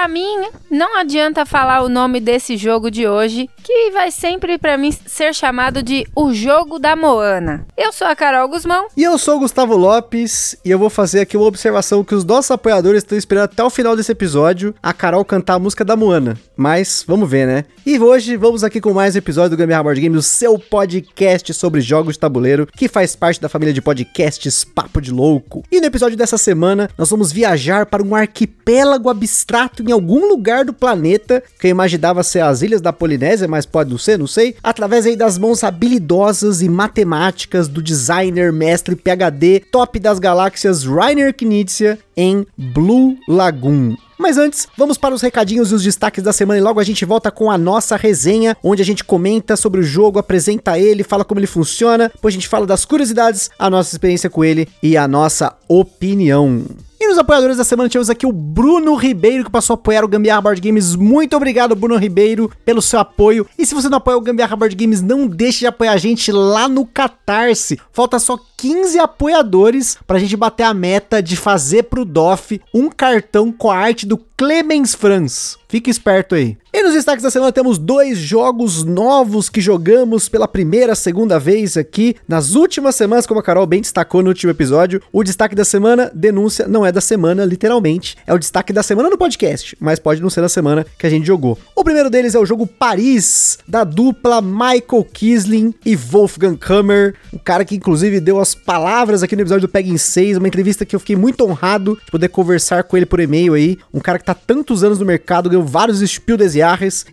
Pra mim, não adianta falar o nome desse jogo de hoje, que vai sempre pra mim ser chamado de o jogo da Moana. Eu sou a Carol Guzmão. E eu sou o Gustavo Lopes, e eu vou fazer aqui uma observação que os nossos apoiadores estão esperando até o final desse episódio, a Carol cantar a música da Moana. Mas, vamos ver, né? E hoje, vamos aqui com mais um episódio do Gambiarra Board Games, o seu podcast sobre jogos de tabuleiro, que faz parte da família de podcasts Papo de Louco. E no episódio dessa semana, nós vamos viajar para um arquipélago abstrato em algum lugar do planeta, que eu imaginava ser as ilhas da Polinésia, mas pode não ser, não sei, através aí das mãos habilidosas e matemáticas do designer, mestre, PhD, top das galáxias Rainer Knizia em Blue Lagoon. Mas antes, vamos para os recadinhos e os destaques da semana e logo a gente volta com a nossa resenha, onde a gente comenta sobre o jogo, apresenta ele, fala como ele funciona, depois a gente fala das curiosidades, a nossa experiência com ele e a nossa opinião. E nos apoiadores da semana tivemos aqui o Bruno Ribeiro, que passou a apoiar o Gambiarra Board Games. Muito obrigado, Bruno Ribeiro, pelo seu apoio. E se você não apoia o Gambiarra Board Games, não deixe de apoiar a gente lá no Catarse. Falta só 15 apoiadores pra gente bater a meta de fazer pro DOF um cartão com a arte do Clemens Franz. Fique esperto aí. E nos destaques da semana temos dois jogos novos que jogamos pela primeira, segunda vez aqui nas últimas semanas, como a Carol bem destacou no último episódio. O destaque da semana, denúncia, não é da semana, literalmente. É o destaque da semana no podcast, mas pode não ser da semana que a gente jogou. O primeiro deles é o jogo Paris, da dupla Michael Kisling e Wolfgang Kammer. Um cara que inclusive deu as palavras aqui no episódio do Pegging 6, uma entrevista que eu fiquei muito honrado de poder conversar com ele por e-mail aí. Um cara que tá tantos anos no mercado, ganhou vários Spiel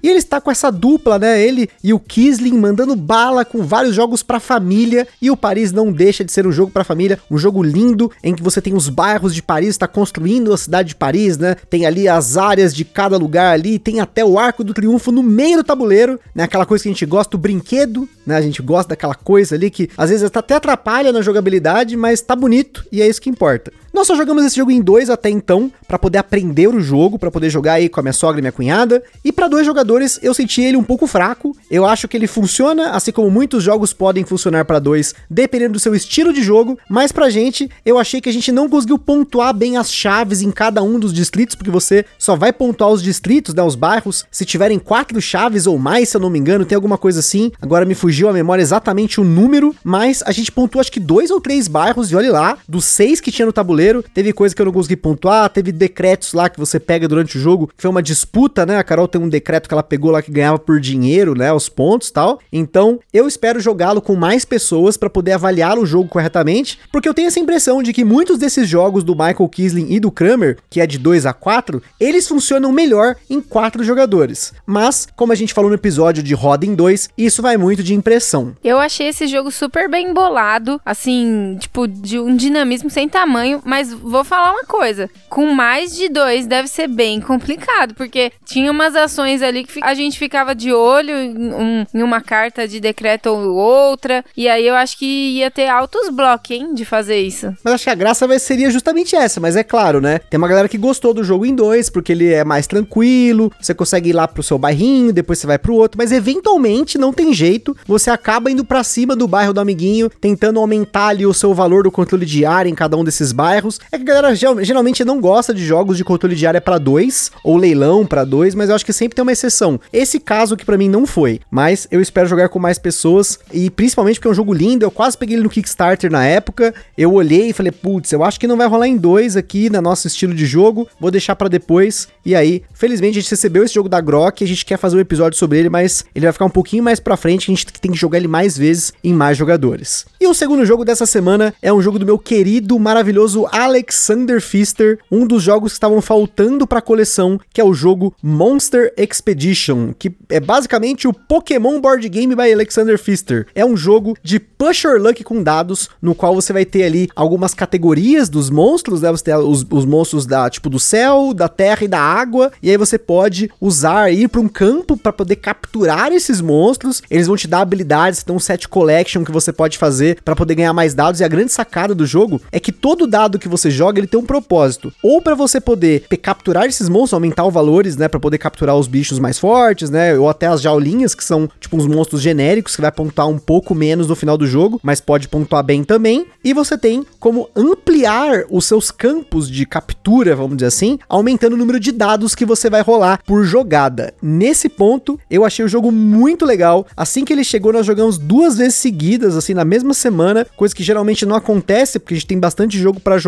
E ele está com essa dupla, né? Ele e o Kisling mandando bala com vários jogos pra família, e o Paris não deixa de ser um jogo pra família, um jogo lindo, em que você tem os bairros de Paris, está construindo a cidade de Paris, né? Tem ali as áreas de cada lugar ali, tem até o Arco do Triunfo no meio do tabuleiro, né? Aquela coisa que a gente gosta, o brinquedo, né? A gente gosta daquela coisa ali que às vezes até atrapalha na jogabilidade, mas tá bonito e é isso que importa. Nós só jogamos esse jogo em dois até então, para poder aprender o jogo, para poder jogar aí com a minha sogra e minha cunhada. E para dois jogadores, eu senti ele um pouco fraco. Eu acho que ele funciona, assim como muitos jogos podem funcionar para dois, dependendo do seu estilo de jogo. Mas pra gente, eu achei que a gente não conseguiu pontuar bem as chaves em cada um dos distritos, porque você só vai pontuar os distritos, né, os bairros, se tiverem quatro chaves ou mais, se eu não me engano, tem alguma coisa assim. Agora me fugiu a memória exatamente o número, mas a gente pontuou acho que dois ou três bairros, e olha lá, dos seis que tinha no tabuleiro, teve coisa que eu não consegui pontuar, teve decretos lá que você pega durante o jogo, que foi uma disputa, né? A Carol tem um decreto que ela pegou lá que ganhava por dinheiro, né? Os pontos tal. Então, eu espero jogá-lo com mais pessoas para poder avaliar o jogo corretamente, porque eu tenho essa impressão de que muitos desses jogos do Michael Kisling e do Kramer, que é de 2 a 4, eles funcionam melhor em quatro jogadores. Mas, como a gente falou no episódio de Roda em 2, isso vai muito de impressão. Eu achei esse jogo super bem bolado, assim, tipo, de um dinamismo sem tamanho, mas vou falar uma coisa: com mais de dois deve ser bem complicado, porque tinha umas ações ali que a gente ficava de olho em, um, em uma carta de decreto ou outra, e aí eu acho que ia ter altos blocos, hein, de fazer isso. Mas acho que a graça seria justamente essa, mas é claro, né? Tem uma galera que gostou do jogo em dois, porque ele é mais tranquilo, você consegue ir lá pro seu bairrinho, depois você vai pro outro, mas eventualmente não tem jeito, você acaba indo para cima do bairro do amiguinho, tentando aumentar ali o seu valor do controle de área em cada um desses bairros. É que a galera geralmente não gosta de jogos de controle de área para dois, ou leilão para dois, mas eu acho que sempre tem uma exceção. Esse caso que para mim não foi, mas eu espero jogar com mais pessoas, e principalmente porque é um jogo lindo, eu quase peguei ele no Kickstarter na época, eu olhei e falei, putz, eu acho que não vai rolar em dois aqui, no nosso estilo de jogo, vou deixar para depois, e aí, felizmente a gente recebeu esse jogo da Grok, a gente quer fazer um episódio sobre ele, mas ele vai ficar um pouquinho mais pra frente, a gente tem que jogar ele mais vezes em mais jogadores. E o segundo jogo dessa semana é um jogo do meu querido, maravilhoso Alexander Pfister, um dos jogos que estavam faltando para a coleção, que é o jogo Monster Expedition, que é basicamente o Pokémon Board Game by Alexander Pfister. É um jogo de push or luck com dados, no qual você vai ter ali algumas categorias dos monstros, né? Você tem os, os monstros da tipo do céu, da terra e da água, e aí você pode usar ir para um campo para poder capturar esses monstros. Eles vão te dar habilidades, tem um set collection que você pode fazer para poder ganhar mais dados. E a grande sacada do jogo é que todo dado modo que você joga, ele tem um propósito. Ou para você poder capturar esses monstros, aumentar os valores, né, para poder capturar os bichos mais fortes, né, ou até as jaulinhas, que são tipo uns monstros genéricos que vai pontuar um pouco menos no final do jogo, mas pode pontuar bem também. E você tem como ampliar os seus campos de captura, vamos dizer assim, aumentando o número de dados que você vai rolar por jogada. Nesse ponto, eu achei o jogo muito legal. Assim que ele chegou, nós jogamos duas vezes seguidas, assim, na mesma semana, coisa que geralmente não acontece, porque a gente tem bastante jogo para jogar,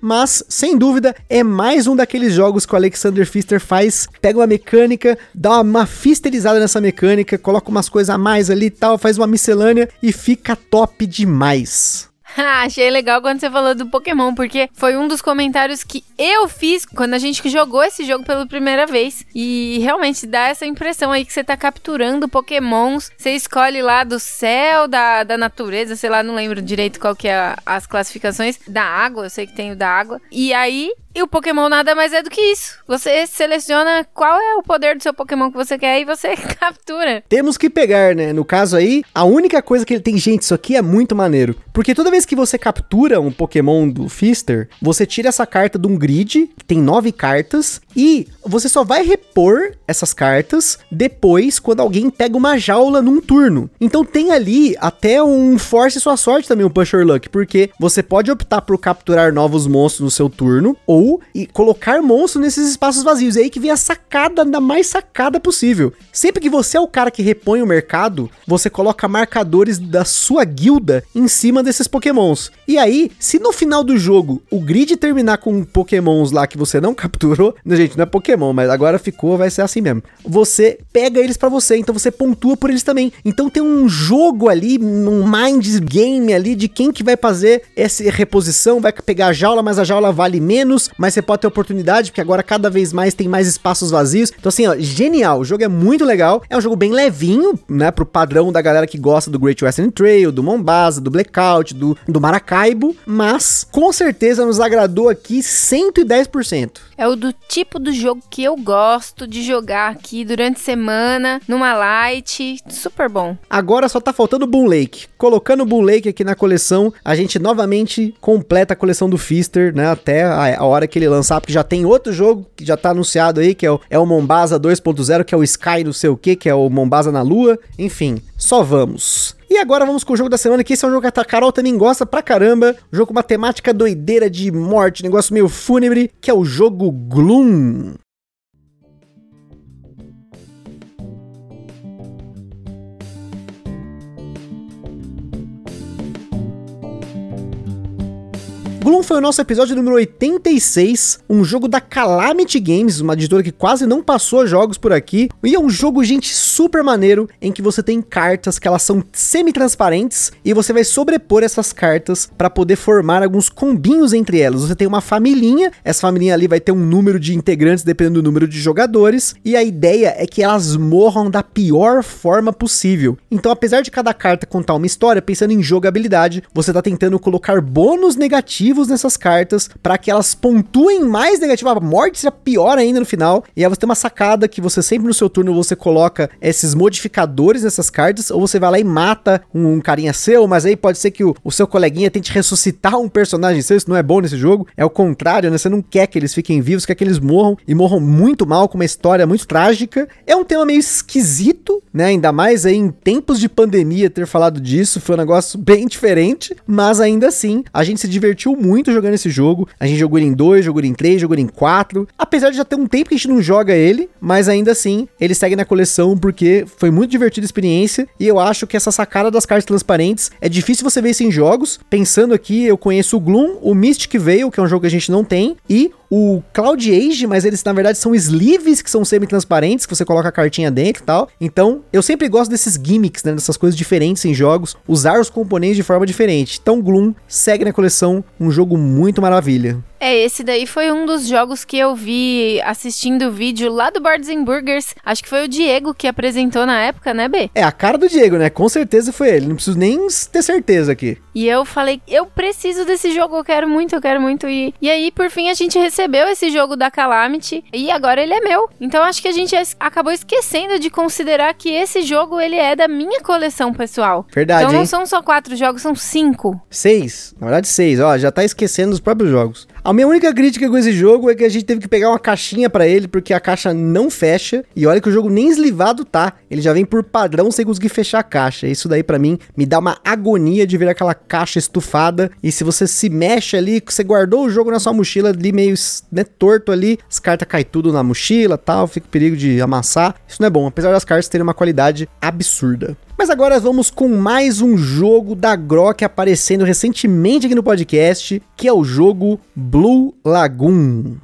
mas sem dúvida é mais um daqueles jogos que o Alexander Pfister faz, pega uma mecânica, dá uma fisterizada nessa mecânica, coloca umas coisas a mais ali e tal, faz uma miscelânea e fica top demais. Achei legal quando você falou do Pokémon, porque foi um dos comentários que eu fiz quando a gente jogou esse jogo pela primeira vez. E realmente dá essa impressão aí que você tá capturando Pokémons. Você escolhe lá do céu, da, da natureza, sei lá, não lembro direito qual que é as classificações. Da água, eu sei que tem o da água. E aí e o Pokémon nada mais é do que isso. Você seleciona qual é o poder do seu Pokémon que você quer e você captura. Temos que pegar, né? No caso aí, a única coisa que ele tem, gente, isso aqui é muito maneiro. Porque toda vez que você captura um Pokémon do Fister, você tira essa carta de um grid, que tem nove cartas, e você só vai repor essas cartas depois quando alguém pega uma jaula num turno. Então tem ali até um Force Sua Sorte também, um Push Your Luck, porque você pode optar por capturar novos monstros no seu turno, ou e colocar monstros nesses espaços vazios. É aí que vem a sacada da mais sacada possível. Sempre que você é o cara que repõe o mercado, você coloca marcadores da sua guilda em cima desses pokémons. E aí, se no final do jogo o grid terminar com pokémons lá que você não capturou, gente, não é pokémon, mas agora ficou, vai ser assim mesmo. Você pega eles para você, então você pontua por eles também. Então tem um jogo ali, um mind game ali de quem que vai fazer essa reposição, vai pegar a jaula, mas a jaula vale menos, mas você pode ter oportunidade, porque agora cada vez mais tem mais espaços vazios. Então, assim, ó, genial. O jogo é muito legal. É um jogo bem levinho, né? Pro padrão da galera que gosta do Great Western Trail, do Mombasa, do Blackout, do, do Maracaibo. Mas, com certeza, nos agradou aqui 110%. É o do tipo do jogo que eu gosto de jogar aqui durante a semana, numa light. Super bom. Agora só tá faltando o Boom Lake. Colocando o Boom Lake aqui na coleção, a gente novamente completa a coleção do Fister, né? Até a, a hora hora que ele lançar, porque já tem outro jogo que já tá anunciado aí, que é o, é o Mombasa 2.0, que é o Sky não sei o que, que é o Mombasa na Lua. Enfim, só vamos. E agora vamos com o jogo da semana, que esse é um jogo que a Carol também gosta pra caramba. Um jogo com uma temática doideira de morte, negócio meio fúnebre, que é o jogo Gloom. Gloom foi o nosso episódio número 86, um jogo da Calamity Games, uma editora que quase não passou jogos por aqui. E é um jogo, gente, super maneiro, em que você tem cartas que elas são semi-transparentes e você vai sobrepor essas cartas para poder formar alguns combinhos entre elas. Você tem uma familhinha, essa família ali vai ter um número de integrantes dependendo do número de jogadores, e a ideia é que elas morram da pior forma possível. Então, apesar de cada carta contar uma história, pensando em jogabilidade, você tá tentando colocar bônus negativos negativos nessas cartas para que elas pontuem mais negativo. A morte seja pior ainda no final. E aí você tem uma sacada que você sempre no seu turno você coloca esses modificadores nessas cartas, ou você vai lá e mata um, um carinha seu, mas aí pode ser que o, o, seu coleguinha tente ressuscitar um personagem seu. Isso não é bom nesse jogo. É o contrário, né? Você não quer que eles fiquem vivos, quer que eles morram e morram muito mal, com uma história muito trágica. É um tema meio esquisito, né? Ainda mais aí em tempos de pandemia ter falado disso. Foi um negócio bem diferente, mas ainda assim a gente se divertiu muito jogando esse jogo. A gente jogou ele em 2, jogou ele em 3, jogou ele em 4. Apesar de já ter um tempo que a gente não joga ele, mas ainda assim, ele segue na coleção porque foi muito divertida a experiência. E eu acho que essa sacada das cartas transparentes é difícil você ver isso em jogos. Pensando aqui, eu conheço o Gloom, o Mystic Veil, que é um jogo que a gente não tem, e o Cloud Age, mas eles na verdade são sleeves que são semi-transparentes, que você coloca a cartinha dentro e tal. Então, eu sempre gosto desses gimmicks, né, dessas coisas diferentes em jogos, usar os componentes de forma diferente. Então, Gloom segue na coleção, um jogo muito maravilha. É, esse daí foi um dos jogos que eu vi assistindo o vídeo lá do Boards and Burgers. Acho que foi o Diego que apresentou na época, né, B? É a cara do Diego, né? Com certeza foi ele. Não preciso nem ter certeza aqui. E eu falei, eu preciso desse jogo, eu quero muito, eu quero muito. E, e aí, por fim, a gente recebeu esse jogo da Calamity e agora ele é meu. Então acho que a gente acabou esquecendo de considerar que esse jogo ele é da minha coleção pessoal. Verdade. Então não hein? são só quatro jogos, são cinco. Seis. Na verdade, seis. Ó, já tá esquecendo os próprios jogos. A minha única crítica com esse jogo é que a gente teve que pegar uma caixinha pra ele, porque a caixa não fecha. E olha que o jogo nem eslivado tá. Ele já vem por padrão sem conseguir fechar a caixa. Isso daí pra mim me dá uma agonia de ver aquela caixa estufada. E se você se mexe ali, você guardou o jogo na sua mochila ali meio né, torto ali, as cartas caem tudo na mochila tal, fica perigo de amassar. Isso não é bom, apesar das cartas terem uma qualidade absurda. Mas agora vamos com mais um jogo da Grok aparecendo recentemente aqui no podcast, que é o jogo Blue Lagoon.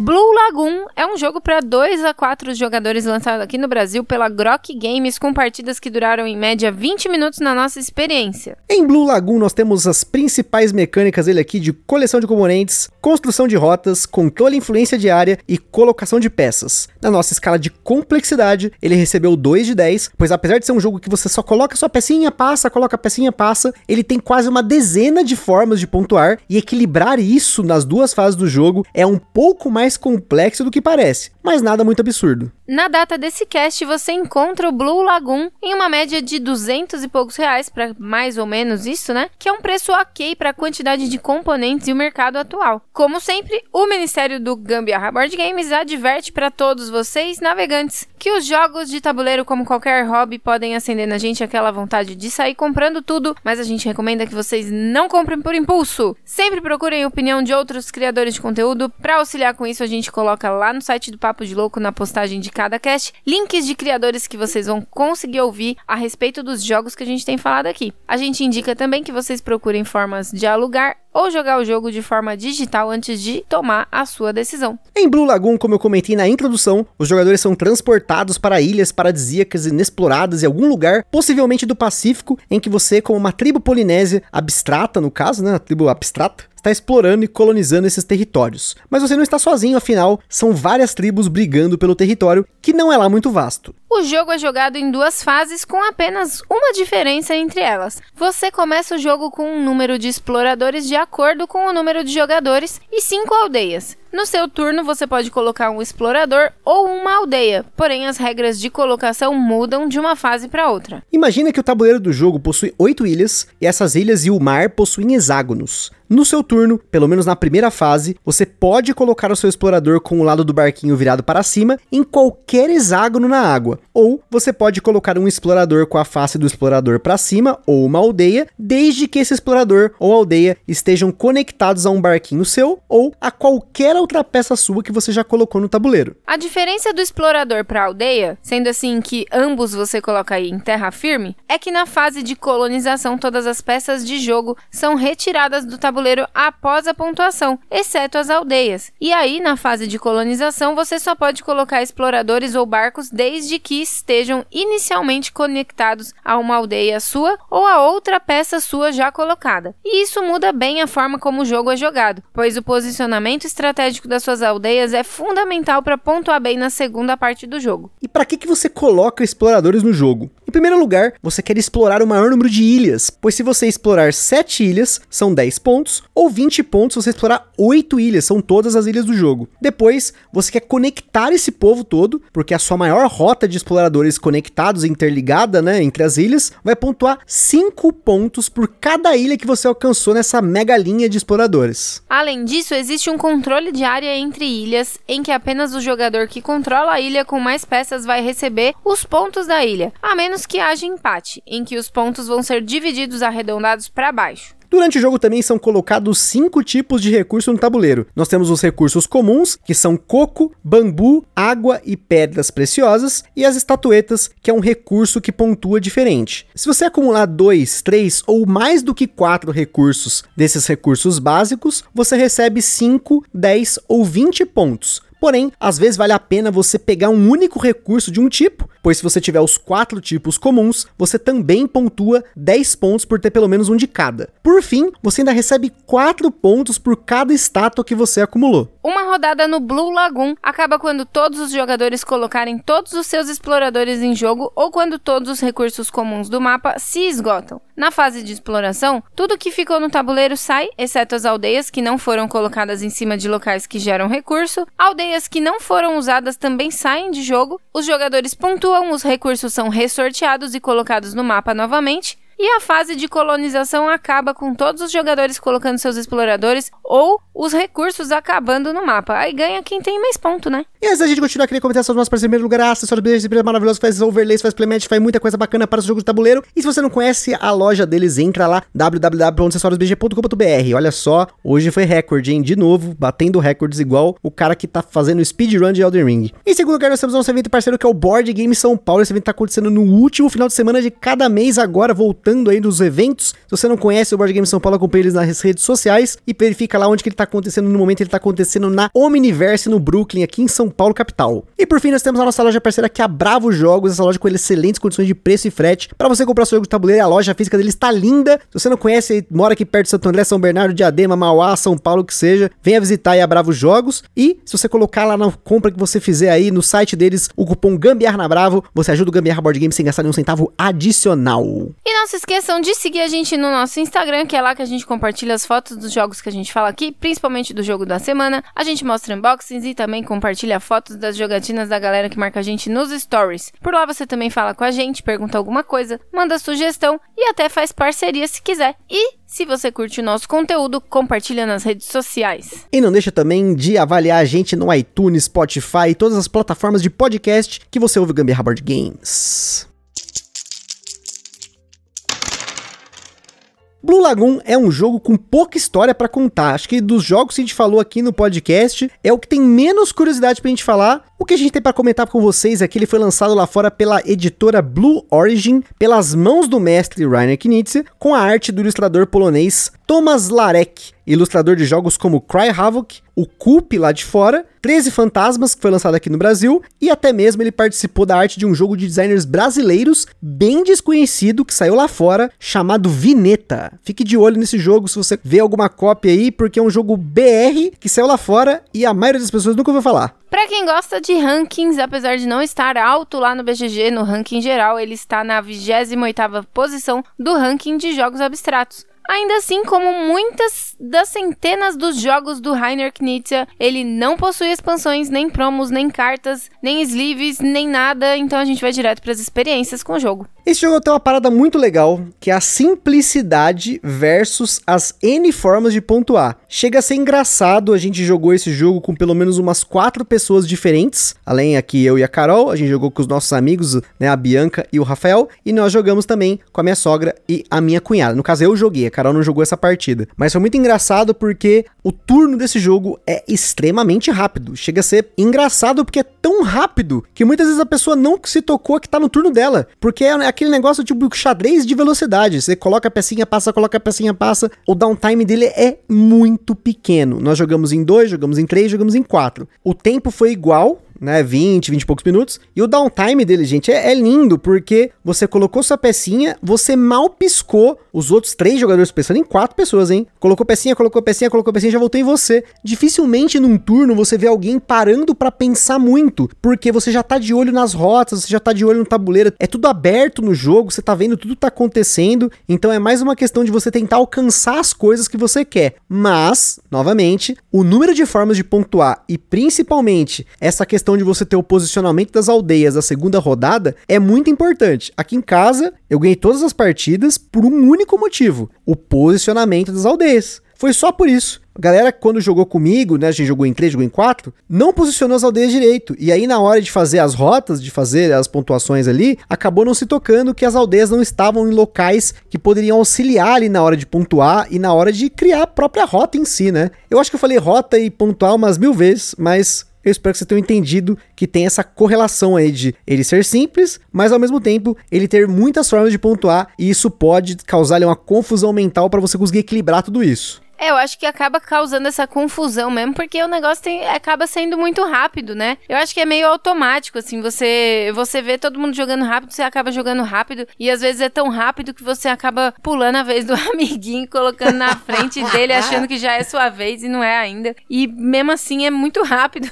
Blue Lagoon é um jogo para 2 a 4 jogadores lançado aqui no Brasil pela Grok Games com partidas que duraram em média 20 minutos na nossa experiência. Em Blue Lagoon nós temos as principais mecânicas dele aqui de coleção de componentes, construção de rotas, controle e influência de área e colocação de peças. Na nossa escala de complexidade, ele recebeu 2 de 10, pois apesar de ser um jogo que você só coloca sua pecinha, passa, coloca a pecinha, passa, ele tem quase uma dezena de formas de pontuar e equilibrar isso nas duas fases do jogo é um pouco mais complexo do que parece, mas nada muito absurdo. Na data desse cast, você encontra o Blue Lagoon em uma média de 200 e poucos reais, para mais ou menos isso, né? Que é um preço ok para a quantidade de componentes e o mercado atual. Como sempre, o Ministério do Gambiarra Board Games adverte para todos vocês, navegantes, que os jogos de tabuleiro, como qualquer hobby, podem acender na gente aquela vontade de sair comprando tudo, mas a gente recomenda que vocês não comprem por impulso. Sempre procurem a opinião de outros criadores de conteúdo. Para auxiliar com isso, a gente coloca lá no site do Papo de Louco, na postagem de cada cast, links de criadores que vocês vão conseguir ouvir a respeito dos jogos que a gente tem falado aqui. A gente indica também que vocês procurem formas de alugar ou jogar o jogo de forma digital antes de tomar a sua decisão. Em Blue Lagoon, como eu comentei na introdução, os jogadores são transportados para ilhas paradisíacas inexploradas em algum lugar, possivelmente do Pacífico, em que você, como uma tribo polinésia abstrata, no caso, né, a tribo abstrata, está explorando e colonizando esses territórios. Mas você não está sozinho, afinal, são várias tribos brigando pelo território, que não é lá muito vasto. O jogo é jogado em duas fases com apenas uma diferença entre elas. Você começa o jogo com um número de exploradores de acordo com o número de jogadores e cinco aldeias. No seu turno, você pode colocar um explorador ou uma aldeia, porém as regras de colocação mudam de uma fase para outra. Imagina que o tabuleiro do jogo possui oito ilhas e essas ilhas e o mar possuem hexágonos. No seu turno, pelo menos na primeira fase, você pode colocar o seu explorador com o lado do barquinho virado para cima em qualquer hexágono na água, ou você pode colocar um explorador com a face do explorador para cima ou uma aldeia, desde que esse explorador ou aldeia estejam conectados a um barquinho seu ou a qualquer outra peça sua que você já colocou no tabuleiro. A diferença do explorador para aldeia, sendo assim que ambos você coloca aí em terra firme, é que na fase de colonização todas as peças de jogo são retiradas do tabuleiro após a pontuação, exceto as aldeias. E aí, na fase de colonização, você só pode colocar exploradores ou barcos desde que estejam inicialmente conectados a uma aldeia sua ou a outra peça sua já colocada. E isso muda bem a forma como o jogo é jogado, pois o posicionamento estratégico das suas aldeias é fundamental para pontuar bem na segunda parte do jogo. E para que, que você coloca exploradores no jogo? Em primeiro lugar, você quer explorar o maior número de ilhas, pois se você explorar 7 ilhas, são 10 pontos, ou 20 pontos se você explorar 8 ilhas, são todas as ilhas do jogo. Depois, você quer conectar esse povo todo, porque a sua maior rota de exploradores conectados, interligada, né, entre as ilhas, vai pontuar 5 pontos por cada ilha que você alcançou nessa mega linha de exploradores. Além disso, existe um controle de área entre ilhas, em que apenas o jogador que controla a ilha com mais peças vai receber os pontos da ilha, a menos que haja empate, em que os pontos vão ser divididos arredondados para baixo. Durante o jogo também são colocados cinco tipos de recurso no tabuleiro. Nós temos os recursos comuns, que são coco, bambu, água e pedras preciosas, e as estatuetas, que é um recurso que pontua diferente. Se você acumular dois, três ou mais do que quatro recursos desses recursos básicos, você recebe 5, 10 ou 20 pontos. Porém, às vezes vale a pena você pegar um único recurso de um tipo, pois se você tiver os quatro tipos comuns, você também pontua 10 pontos por ter pelo menos um de cada. Por fim, você ainda recebe 4 pontos por cada estátua que você acumulou. Uma rodada no Blue Lagoon acaba quando todos os jogadores colocarem todos os seus exploradores em jogo ou quando todos os recursos comuns do mapa se esgotam. Na fase de exploração, tudo que ficou no tabuleiro sai, exceto as aldeias que não foram colocadas em cima de locais que geram recurso. Aldeias que não foram usadas também saem de jogo. Os jogadores pontuam, os recursos são ressorteados e colocados no mapa novamente. E a fase de colonização acaba com todos os jogadores colocando seus exploradores ou os recursos acabando no mapa. Aí ganha quem tem mais ponto, né? E antes da gente continuar, queria comentar sobre os nossos primeiro lugar, acessórios brilhantes, maravilhosos, faz overlays, faz playmat, faz muita coisa bacana para o jogo de tabuleiro. E se você não conhece a loja deles, entra lá, www.acessoriosbg.com.br. Olha só, hoje foi recorde, hein? De novo, batendo recordes igual o cara que tá fazendo speedrun de Elden Ring. Em segundo lugar, nós temos o nosso evento parceiro que é o Board Game São Paulo. Esse evento tá acontecendo no último final de semana de cada mês agora, voltando voltando aí dos eventos. Se você não conhece o Board Game São Paulo, acompanhe eles nas redes sociais e verifica lá onde que ele tá acontecendo no momento. Ele tá acontecendo na Omniverse, no Brooklyn, aqui em São Paulo, capital. E por fim, nós temos a nossa loja parceira que é a Bravo Jogos, essa loja com excelentes condições de preço e frete. Para você comprar seu jogo de tabuleiro, a loja física deles está linda. Se você não conhece, mora aqui perto de Santo André, São Bernardo, Diadema, Mauá, São Paulo, que seja, venha visitar aí a Bravo Jogos. E se você colocar lá na compra que você fizer aí no site deles o cupom Gambiar na Bravo, você ajuda o Gambiar Board Game sem gastar nenhum centavo adicional. E não se esqueçam de seguir a gente no nosso Instagram, que é lá que a gente compartilha as fotos dos jogos que a gente fala aqui, principalmente do jogo da semana. A gente mostra unboxings e também compartilha fotos das jogatinas da galera que marca a gente nos stories. Por lá você também fala com a gente, pergunta alguma coisa, manda sugestão e até faz parceria se quiser. E se você curte o nosso conteúdo, compartilha nas redes sociais. E não deixa também de avaliar a gente no iTunes, Spotify e todas as plataformas de podcast que você ouve o Gambiarra Board Games. Blue Lagoon é um jogo com pouca história para contar. Acho que dos jogos que a gente falou aqui no podcast, é o que tem menos curiosidade pra gente falar. O que a gente tem para comentar com vocês é que ele foi lançado lá fora pela editora Blue Origin, pelas mãos do mestre Rainer Knizia, com a arte do ilustrador polonês Thomas Larek, ilustrador de jogos como Cry Havoc, o Coop lá de fora, 13 Fantasmas, que foi lançado aqui no Brasil, e até mesmo ele participou da arte de um jogo de designers brasileiros bem desconhecido que saiu lá fora, chamado Vineta. Fique de olho nesse jogo se você vê alguma cópia aí, porque é um jogo BR que saiu lá fora e a maioria das pessoas nunca ouviu falar. Para quem gosta de rankings, apesar de não estar alto lá no BGG, no ranking geral, ele está na 28ª posição do ranking de jogos abstratos. Ainda assim, como muitas das centenas dos jogos do Rainer Knizia, ele não possui expansões, nem promos, nem cartas, nem sleeves, nem nada, então a gente vai direto para as experiências com o jogo. Esse jogo tem uma parada muito legal, que é a simplicidade versus as N formas de pontuar. Chega a ser engraçado, a gente jogou esse jogo com pelo menos umas quatro pessoas diferentes, além aqui eu e a Carol, a gente jogou com os nossos amigos, né, a Bianca e o Rafael, e nós jogamos também com a minha sogra e a minha cunhada. No caso eu joguei, a Carol não jogou essa partida. Mas foi muito engraçado porque o turno desse jogo é extremamente rápido. Chega a ser engraçado porque é tão rápido que muitas vezes a pessoa não se tocou que tá no turno dela, porque é aquele negócio tipo xadrez de velocidade. Você coloca a pecinha, passa, coloca a pecinha, passa. O downtime dele é muito pequeno. Nós jogamos em dois, jogamos em três, jogamos em quatro. O tempo foi igual, né, 20, 20 e poucos minutos. E o downtime dele, gente, é, é, lindo, porque você colocou sua pecinha, você mal piscou os outros três jogadores, pensando em quatro pessoas, hein? Colocou pecinha, colocou pecinha, colocou pecinha, já voltou em você. Dificilmente num turno você vê alguém parando para pensar muito, porque você já tá de olho nas rotas, você já tá de olho no tabuleiro, é tudo aberto no jogo, você tá vendo tudo tá acontecendo, então é mais uma questão de você tentar alcançar as coisas que você quer. Mas, novamente, o número de formas de pontuar e principalmente essa questão questão de você ter o posicionamento das aldeias da segunda rodada é muito importante. Aqui em casa, eu ganhei todas as partidas por um único motivo: o posicionamento das aldeias. Foi só por isso. A galera, quando jogou comigo, né? A gente jogou em 3, jogou em 4, não posicionou as aldeias direito. E aí, na hora de fazer as rotas, de fazer as pontuações ali, acabou não se tocando que as aldeias não estavam em locais que poderiam auxiliar ali na hora de pontuar e na hora de criar a própria rota em si, né? Eu acho que eu falei rota e pontuar umas mil vezes, mas eu espero que vocês tenham entendido que tem essa correlação aí de ele ser simples, mas ao mesmo tempo ele ter muitas formas de pontuar e isso pode causar uma confusão mental para você conseguir equilibrar tudo isso. É, eu acho que acaba causando essa confusão mesmo, porque o negócio tem, acaba sendo muito rápido, né? Eu acho que é meio automático, assim, você, você vê todo mundo jogando rápido, você acaba jogando rápido, e às vezes é tão rápido que você acaba pulando a vez do amiguinho, colocando na frente dele, achando que já é sua vez e não é ainda. E mesmo assim é muito rápido.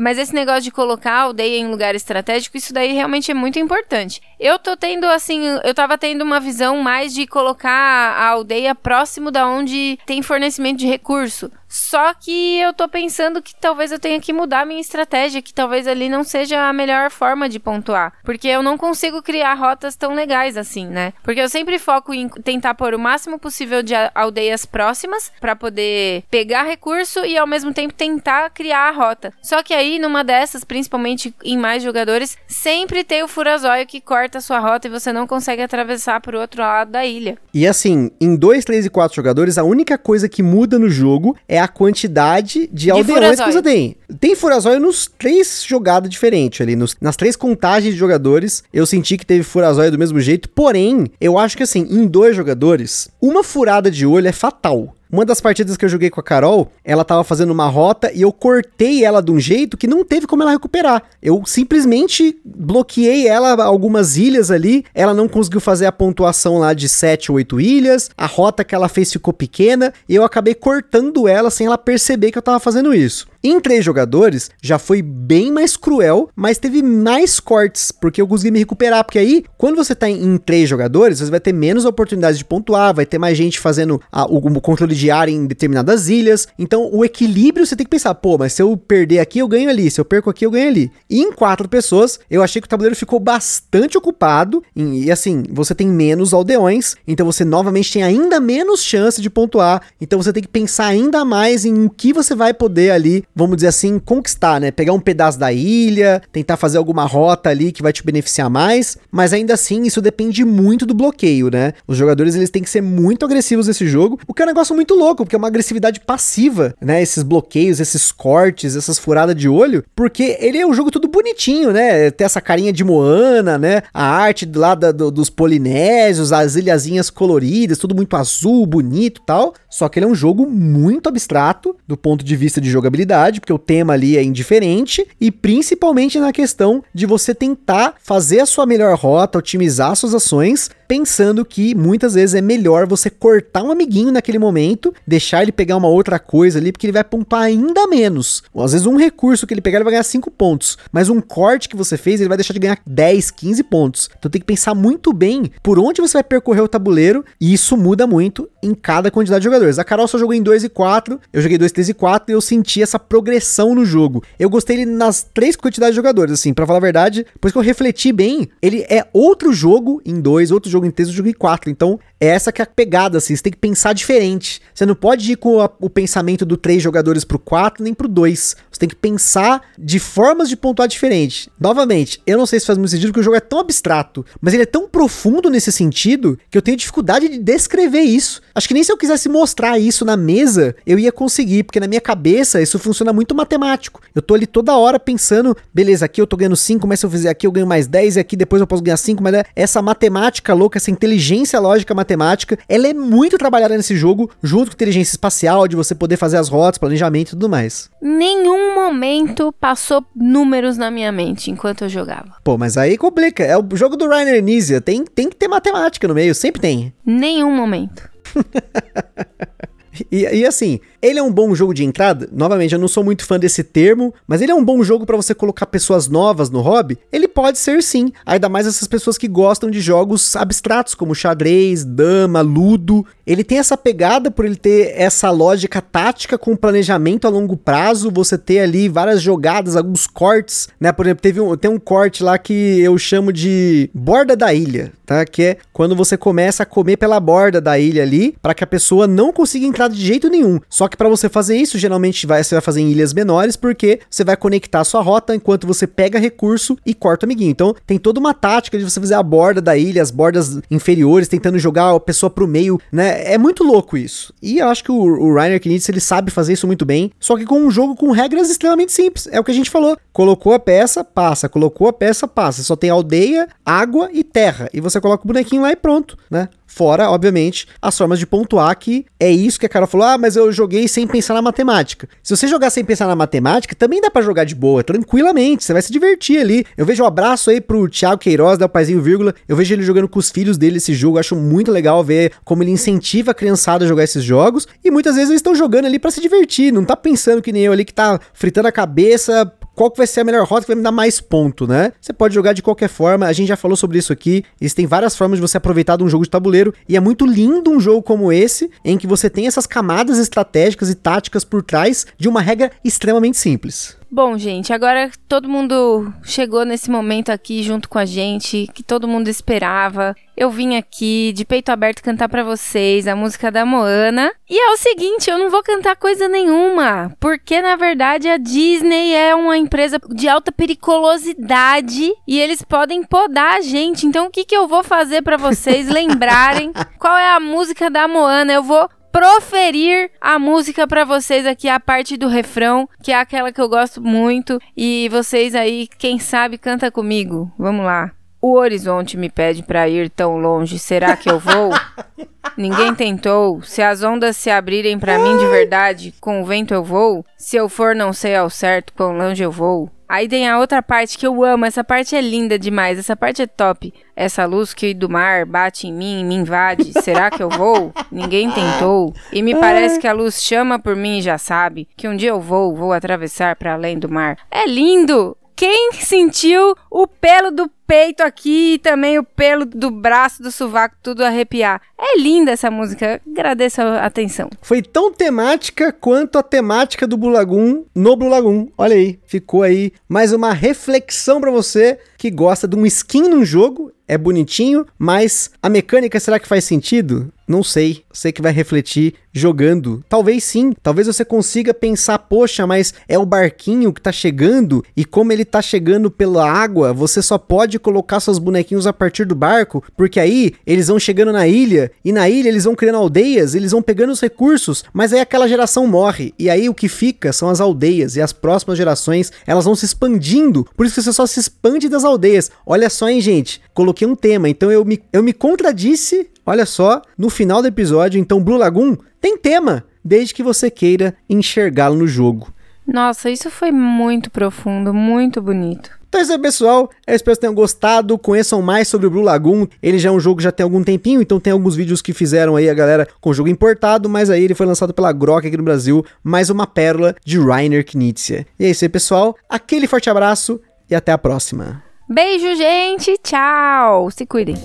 Mas esse negócio de colocar a aldeia em lugar estratégico, isso daí realmente é muito importante. Eu tô tendo, assim, eu tava tendo uma visão mais de colocar a aldeia próximo da onde tem fornecimento de recurso. Só que eu tô pensando que talvez eu tenha que mudar minha estratégia, que talvez ali não seja a melhor forma de pontuar. Porque eu não consigo criar rotas tão legais assim, né? Porque eu sempre foco em tentar pôr o máximo possível de aldeias próximas para poder pegar recurso e ao mesmo tempo tentar criar a rota. Só que aí, numa dessas, principalmente em mais jogadores, sempre tem o furazóio que corta a sua rota e você não consegue atravessar pro outro lado da ilha. E assim, em 2, 3 e 4 jogadores, a única coisa que muda no jogo é a quantidade de, de aldeões que você tem. Tem Furazóio nos três jogadas diferentes ali, nos, nas três contagens de jogadores. Eu senti que teve Furazóio do mesmo jeito, porém, eu acho que assim, em dois jogadores, uma furada de olho é fatal. Uma das partidas que eu joguei com a Carol, ela tava fazendo uma rota e eu cortei ela de um jeito que não teve como ela recuperar. Eu simplesmente bloqueei ela algumas ilhas ali, ela não conseguiu fazer a pontuação lá de 7 ou 8 ilhas, a rota que ela fez ficou pequena e eu acabei cortando ela sem ela perceber que eu tava fazendo isso. Em três jogadores, já foi bem mais cruel, mas teve mais cortes, porque eu consegui me recuperar. Porque aí, quando você tá em, três jogadores, você vai ter menos oportunidades de pontuar, vai ter mais gente fazendo a, o, o, controle de área em determinadas ilhas. Então, o equilíbrio você tem que pensar, pô, mas se eu perder aqui, eu ganho ali. Se eu perco aqui, eu ganho ali. E em quatro pessoas, eu achei que o tabuleiro ficou bastante ocupado. E, e assim, você tem menos aldeões, então você novamente tem ainda menos chance de pontuar. Então você tem que pensar ainda mais em o que você vai poder ali vamos dizer assim, conquistar, né? Pegar um pedaço da ilha, tentar fazer alguma rota ali que vai te beneficiar mais, mas ainda assim isso depende muito do bloqueio, né? Os jogadores eles têm que ser muito agressivos nesse jogo, o que é um negócio muito louco, porque é uma agressividade passiva, né? Esses bloqueios, esses cortes, essas furadas de olho, porque ele é um jogo tudo bonitinho, né? Tem essa carinha de Moana, né? A arte lá da, do, dos polinésios, as ilhazinhas coloridas, tudo muito azul, bonito tal. Só que ele é um jogo muito abstrato do ponto de vista de jogabilidade porque o tema ali é indiferente, e principalmente na questão de você tentar fazer a sua melhor rota, otimizar suas ações, pensando que muitas vezes é melhor você cortar um amiguinho naquele momento, deixar ele pegar uma outra coisa ali, porque ele vai pontuar ainda menos. Ou às vezes um recurso que ele pegar ele vai ganhar 5 pontos, mas um corte que você fez ele vai deixar de ganhar 10, 15 pontos. Então tem que pensar muito bem por onde você vai percorrer o tabuleiro, e isso muda muito em cada quantidade de jogadores. A Carol só jogou em 2 e 4, eu joguei 2, 3 e 4 e eu senti essa progressão no jogo. Eu gostei ele nas três quantidades de jogadores, assim, para falar a verdade, depois que eu refleti bem, ele é outro jogo em dois, outro jogo jogo em quatro. Então, é essa que é a pegada, assim, você tem que pensar diferente. Você não pode ir com a, o pensamento do três jogadores pro quatro, nem pro dois. Você tem que pensar de formas de pontuar diferente. Novamente, eu não sei se faz muito sentido, porque o jogo é tão abstrato, mas ele é tão profundo nesse sentido que eu tenho dificuldade de descrever isso. Acho que nem se eu quisesse mostrar isso na mesa, eu ia conseguir, porque na minha cabeça isso funciona muito matemático. Eu tô ali toda hora pensando, beleza, aqui eu tô ganhando 5, mas se eu fizer aqui eu ganho mais 10 e aqui depois eu posso ganhar 5, mas é essa matemática louca, essa inteligência lógica matemática, ela é muito trabalhada nesse jogo, junto com inteligência espacial, de você poder fazer as rotas, planejamento e tudo mais. Nenhum momento passou números na minha mente enquanto eu jogava. Pô, mas aí complica. É o jogo do Rainer Nizia, tem, tem que ter matemática no meio, sempre tem. Nenhum momento. E, e, assim, ele é um bom jogo de entrada. Novamente, eu não sou muito fã desse termo, mas ele é um bom jogo para você colocar pessoas novas no hobby. Ele pode ser sim, ainda mais essas pessoas que gostam de jogos abstratos como xadrez, dama, ludo. Ele tem essa pegada por ele ter essa lógica tática com planejamento a longo prazo, você ter ali várias jogadas, alguns cortes, né? Por exemplo, teve um, tem um corte lá que eu chamo de borda da ilha, tá? Que é quando você começa a comer pela borda da ilha ali, para que a pessoa não consiga entrar de jeito nenhum. Só que para você fazer isso, geralmente vai, você vai fazer em ilhas menores, porque você vai conectar a sua rota enquanto você pega recurso e corta o amiguinho. Então tem toda uma tática de você fazer a borda da ilha, as bordas inferiores, tentando jogar a pessoa pro meio, né? É muito louco isso. E eu acho que o, o Rainer Knitz, ele sabe fazer isso muito bem, só que com um jogo com regras extremamente simples. É o que a gente falou. Colocou a peça, passa. Colocou a peça, passa. Só tem aldeia, água e terra. E você coloca o bonequinho lá e pronto, né? Fora, obviamente, as formas de pontuar, que é isso que a cara falou: ah, mas eu joguei sem pensar na matemática. Se você jogar sem pensar na matemática, também dá para jogar de boa, tranquilamente, você vai se divertir ali. Eu vejo um abraço aí pro Thiago Queiroz, da Paizinho Vírgula. Eu vejo ele jogando com os filhos dele esse jogo, acho muito legal ver como ele incentiva a criançada a jogar esses jogos. E muitas vezes eles estão jogando ali para se divertir, não tá pensando que nem eu ali que tá fritando a cabeça qual que vai ser a melhor rota que vai me dar mais ponto, né? Você pode jogar de qualquer forma, a gente já falou sobre isso aqui. Existem várias formas de você aproveitar de um jogo de tabuleiro e é muito lindo um jogo como esse, em que você tem essas camadas estratégicas e táticas por trás de uma regra extremamente simples. Bom, gente, agora todo mundo chegou nesse momento aqui junto com a gente, que todo mundo esperava. Eu vim aqui de peito aberto cantar para vocês a música da Moana. E é o seguinte, eu não vou cantar coisa nenhuma, porque na verdade a Disney é uma empresa de alta periculosidade e eles podem podar a gente. Então o que que eu vou fazer para vocês lembrarem qual é a música da Moana? Eu vou proferir a música para vocês aqui, a parte do refrão, que é aquela que eu gosto muito. E vocês aí, quem sabe, canta comigo. Vamos lá. O horizonte me pede para ir tão longe, será que eu vou? Ninguém tentou. Se as ondas se abrirem para mim de verdade, com o vento eu vou. Se eu for, não sei ao certo quão longe eu vou. Aí tem a outra parte que eu amo, essa parte é linda demais, essa parte é top. Essa luz que do mar bate em mim, me invade. Será que eu vou? Ninguém tentou. E me parece que a luz chama por mim e já sabe que um dia eu vou, vou atravessar para além do mar. É lindo! Quem sentiu o pelo do peito aqui e também o pelo do braço, do sovaco, tudo arrepiar. É linda essa música, agradeço a atenção. Foi tão temática quanto a temática do Blue Lagoon no Blue Lagoon. Olha aí, ficou aí mais uma reflexão para você que gosta de um skin num jogo é bonitinho, mas a mecânica será que faz sentido? Não sei. Sei que vai refletir jogando. Talvez sim. Talvez você consiga pensar, poxa, mas é o barquinho que tá chegando e como ele tá chegando pela água, você só pode colocar seus bonequinhos a partir do barco, porque aí eles vão chegando na ilha e na ilha eles vão criando aldeias, eles vão pegando os recursos, mas aí aquela geração morre e aí o que fica são as aldeias e as próximas gerações, elas vão se expandindo. Por isso que você só se expande das aldeias. Olha só, hein, gente. Coloquei um tema, então eu me, eu me contradisse, olha só, no final do episódio. Então, Blue Lagoon tem tema, desde que você queira enxergá-lo no jogo. Nossa, isso foi muito profundo, muito bonito. Então é isso aí, pessoal. Eu espero que tenham gostado. Conheçam mais sobre o Blue Lagoon. Ele já é um jogo que já tem algum tempinho, então tem alguns vídeos que fizeram aí a galera com o jogo importado, mas aí ele foi lançado pela Grok aqui no Brasil. Mais uma pérola de Rainer Knizia. E é isso aí, pessoal. Aquele forte abraço e até a próxima. Beijo, gente. Tchau. Se cuidem.